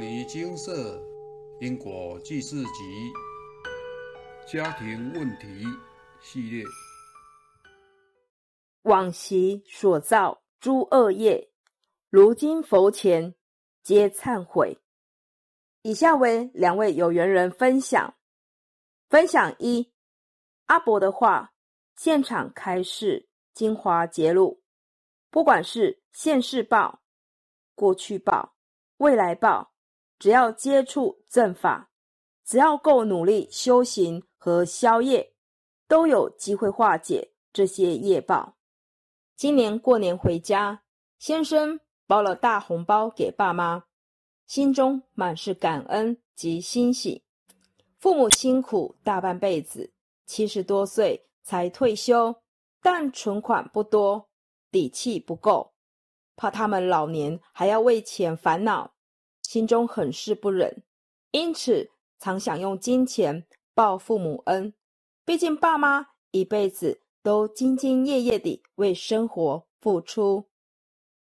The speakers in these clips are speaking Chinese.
尼金色因果记事集家庭问题系列，往昔所造诸恶业，如今佛前皆忏悔。以下为两位有缘人分享。分享一：阿伯的话，现场开示，精华揭露。不管是现世报、过去报、未来报，只要接触正法，只要够努力修行和消业，都有机会化解这些业报。今年过年回家，先生包了大红包给爸妈，心中满是感恩及欣喜。父母辛苦大半辈子，七十多岁才退休，但存款不多。底气不够，怕他们老年还要为钱烦恼，心中很是不忍，因此常想用金钱报父母恩。毕竟爸妈一辈子都兢兢业业地为生活付出，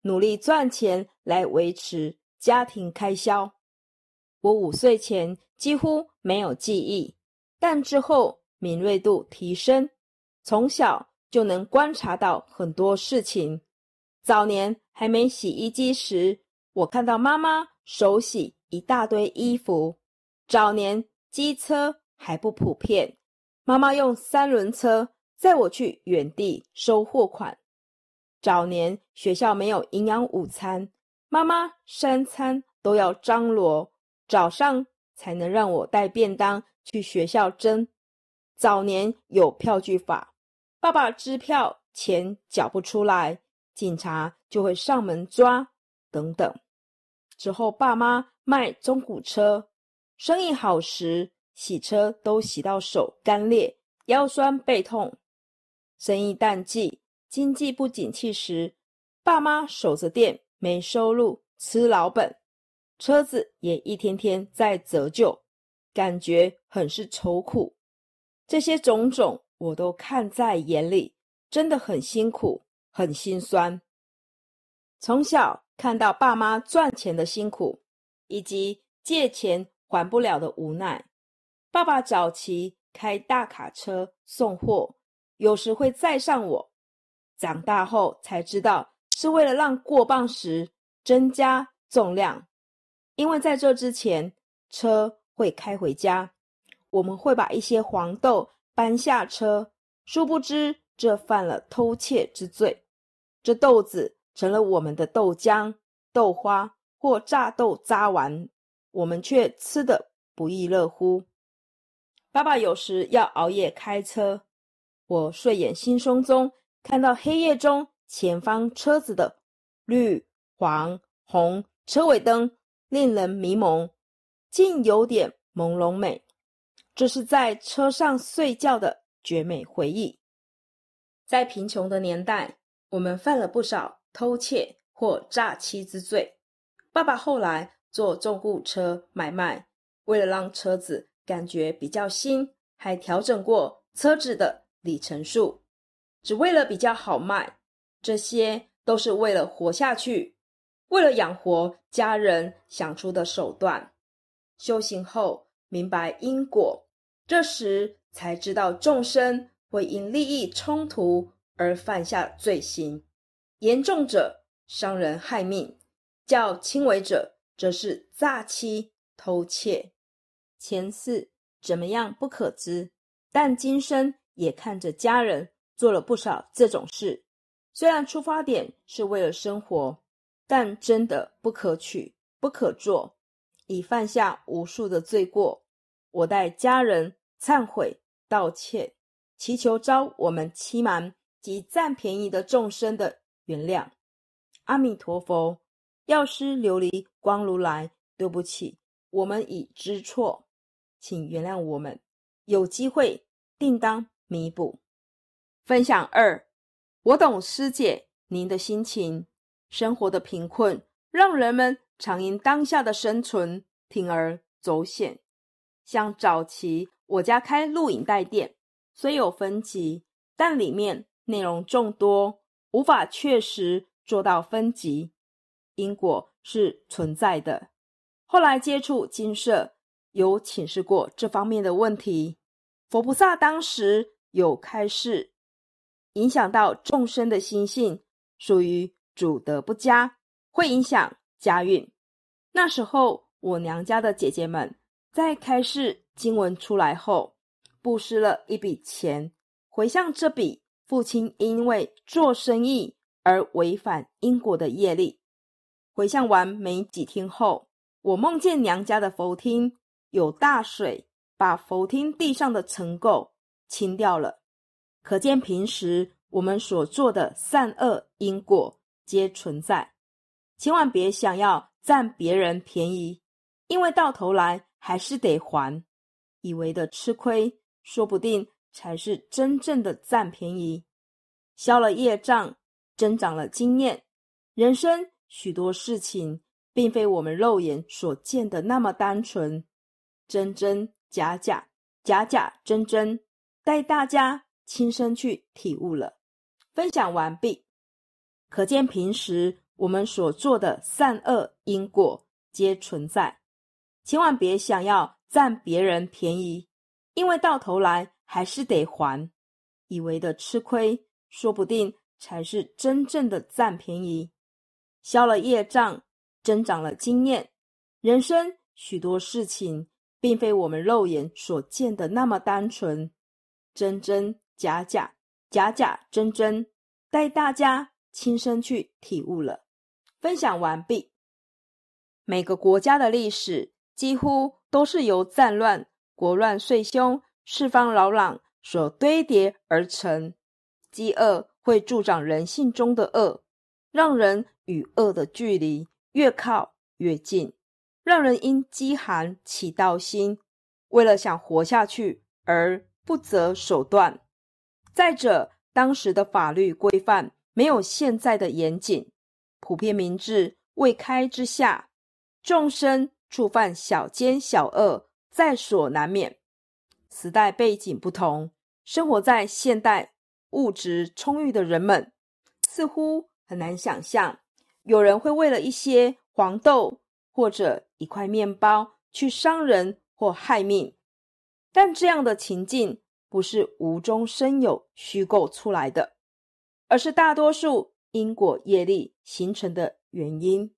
努力赚钱来维持家庭开销。我五岁前几乎没有记忆，但之后敏锐度提升，从小。就能观察到很多事情。早年还没洗衣机时，我看到妈妈手洗一大堆衣服。早年机车还不普遍，妈妈用三轮车载我去远地收货款。早年学校没有营养午餐，妈妈三餐都要张罗，早上才能让我带便当去学校蒸。早年有票据法。爸爸支票钱缴不出来，警察就会上门抓，等等。之后爸妈卖中古车，生意好时洗车都洗到手干裂、腰酸背痛；生意淡季、经济不景气时，爸妈守着店没收入，吃老本，车子也一天天在折旧，感觉很是愁苦。这些种种。我都看在眼里，真的很辛苦，很心酸。从小看到爸妈赚钱的辛苦，以及借钱还不了的无奈。爸爸早期开大卡车送货，有时会载上我。长大后才知道，是为了让过磅时增加重量。因为在这之前，车会开回家，我们会把一些黄豆。搬下车，殊不知这犯了偷窃之罪。这豆子成了我们的豆浆、豆花或榨豆渣丸，我们却吃得不亦乐乎。爸爸有时要熬夜开车，我睡眼惺忪中看到黑夜中前方车子的绿、黄、红车尾灯，令人迷蒙，竟有点朦胧美。这是在车上睡觉的绝美回忆。在贫穷的年代，我们犯了不少偷窃或诈欺之罪。爸爸后来做重雇车买卖，为了让车子感觉比较新，还调整过车子的里程数，只为了比较好卖。这些都是为了活下去，为了养活家人想出的手段。修行后。明白因果，这时才知道众生会因利益冲突而犯下罪行，严重者伤人害命，较轻微者则是诈欺偷窃。前世怎么样不可知，但今生也看着家人做了不少这种事。虽然出发点是为了生活，但真的不可取，不可做。已犯下无数的罪过，我代家人忏悔道歉，祈求遭我们欺瞒及占便宜的众生的原谅。阿弥陀佛，药师琉璃光如来，对不起，我们已知错，请原谅我们，有机会定当弥补。分享二，我懂师姐您的心情，生活的贫困让人们。常因当下的生存铤而走险，像早期我家开录影带店，虽有分级，但里面内容众多，无法确实做到分级。因果是存在的。后来接触金舍，有请示过这方面的问题。佛菩萨当时有开示，影响到众生的心性，属于主德不佳，会影响家运。那时候，我娘家的姐姐们在开示经文出来后，布施了一笔钱，回向这笔父亲因为做生意而违反因果的业力。回向完没几天后，我梦见娘家的佛厅有大水，把佛厅地上的尘垢清掉了。可见平时我们所做的善恶因果皆存在，千万别想要占别人便宜，因为到头来还是得还。以为的吃亏，说不定才是真正的占便宜。消了业障，增长了经验，人生。许多事情并非我们肉眼所见的那么单纯，真真假假，假假真真，带大家亲身去体悟了。分享完毕，可见平时我们所做的善恶因果皆存在，千万别想要占别人便宜，因为到头来还是得还。以为的吃亏，说不定才是真正的占便宜。消了业障，增长了经验。人生许多事情，并非我们肉眼所见的那么单纯，真真假假，假假真真，带大家亲身去体悟了。分享完毕。每个国家的历史几乎都是由战乱、国乱岁凶、四方扰攘所堆叠而成。饥饿会助长人性中的恶。让人与恶的距离越靠越近，让人因饥寒起盗心，为了想活下去而不择手段。再者，当时的法律规范没有现在的严谨，普遍民智未开之下，众生触犯小奸小恶在所难免。时代背景不同，生活在现代物质充裕的人们，似乎。很难想象，有人会为了一些黄豆或者一块面包去伤人或害命。但这样的情境不是无中生有、虚构出来的，而是大多数因果业力形成的原因。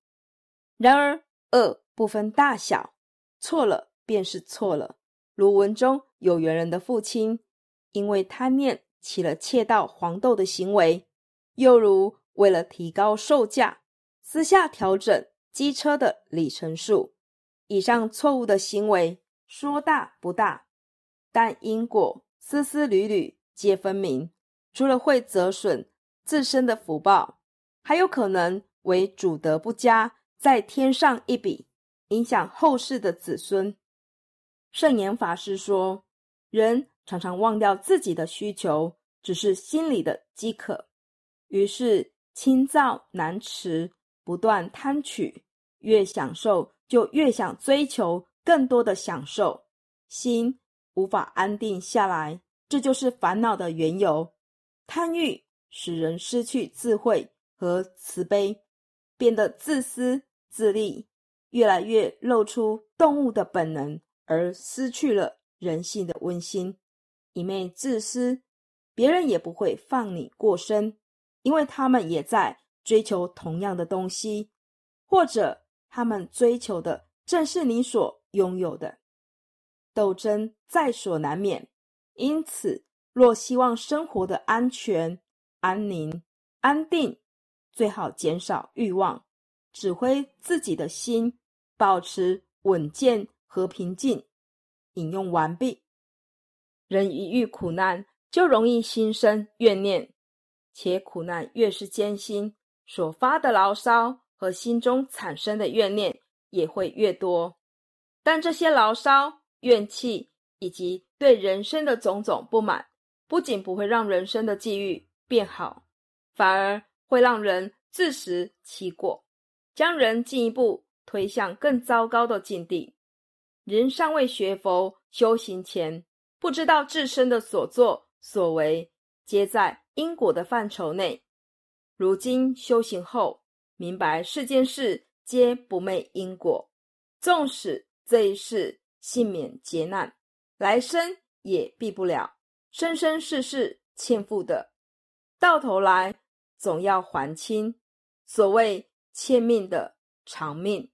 然而，恶不分大小，错了便是错了。如文中有缘人的父亲，因为贪念起了窃盗黄豆的行为，又如。为了提高售价，私下调整机车的里程数，以上错误的行为说大不大，但因果丝丝缕缕皆分明。除了会折损自身的福报，还有可能为主德不佳，再添上一笔，影响后世的子孙。圣严法师说：“人常常忘掉自己的需求，只是心里的饥渴，于是。”清躁难持，不断贪取，越享受就越想追求更多的享受，心无法安定下来，这就是烦恼的缘由。贪欲使人失去智慧和慈悲，变得自私自利，越来越露出动物的本能，而失去了人性的温馨。一昧自私，别人也不会放你过身。因为他们也在追求同样的东西，或者他们追求的正是你所拥有的，斗争在所难免。因此，若希望生活的安全、安宁、安定，最好减少欲望，指挥自己的心，保持稳健和平静。引用完毕。人一遇苦难，就容易心生怨念。且苦难越是艰辛，所发的牢骚和心中产生的怨念也会越多。但这些牢骚、怨气以及对人生的种种不满，不仅不会让人生的际遇变好，反而会让人自食其果，将人进一步推向更糟糕的境地。人尚未学佛修行前，不知道自身的所作所为，皆在。因果的范畴内，如今修行后，明白世间事皆不昧因果，纵使这一世幸免劫难，来生也避不了生生世世欠负的，到头来总要还清。所谓欠命的偿命，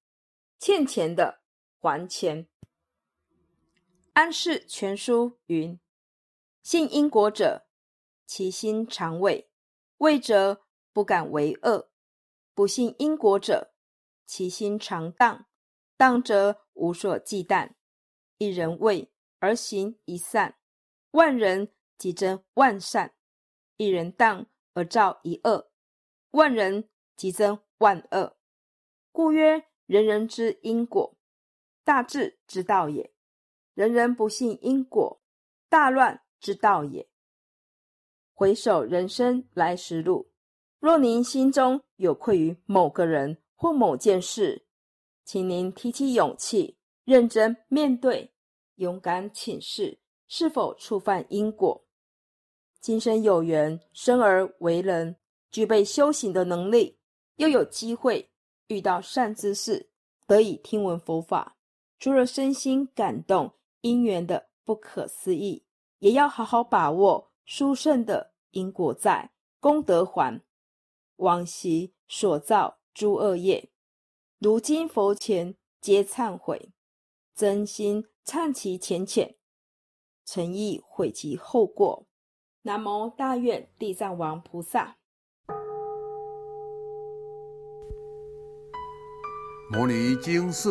欠钱的还钱。安世全书云：信因果者，其心常畏，畏则不敢为恶；不信因果者，其心常荡。荡则无所忌惮，一人为而行一善，万人即增万善；一人当而造一恶，万人即增万恶。故曰：人人知因果，大智之道也；人人不信因果，大乱之道也。回首人生来时路，若您心中有愧于某个人或某件事，请您提起勇气，认真面对，勇敢请示是否触犯因果。今生有缘生而为人，具备修行的能力，又有机会遇到善知识，得以听闻佛法，除了身心感动因缘的不可思议，也要好好把握殊胜的因果在，功德还，往昔所造诸恶业。如今佛前皆忏悔，真心忏其浅浅，诚意悔其后过。南无大愿地藏王菩萨。摩尼经释，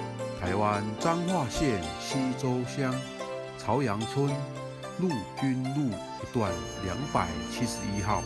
台湾彰化县西周乡朝阳村陆军路一段两百七十一号。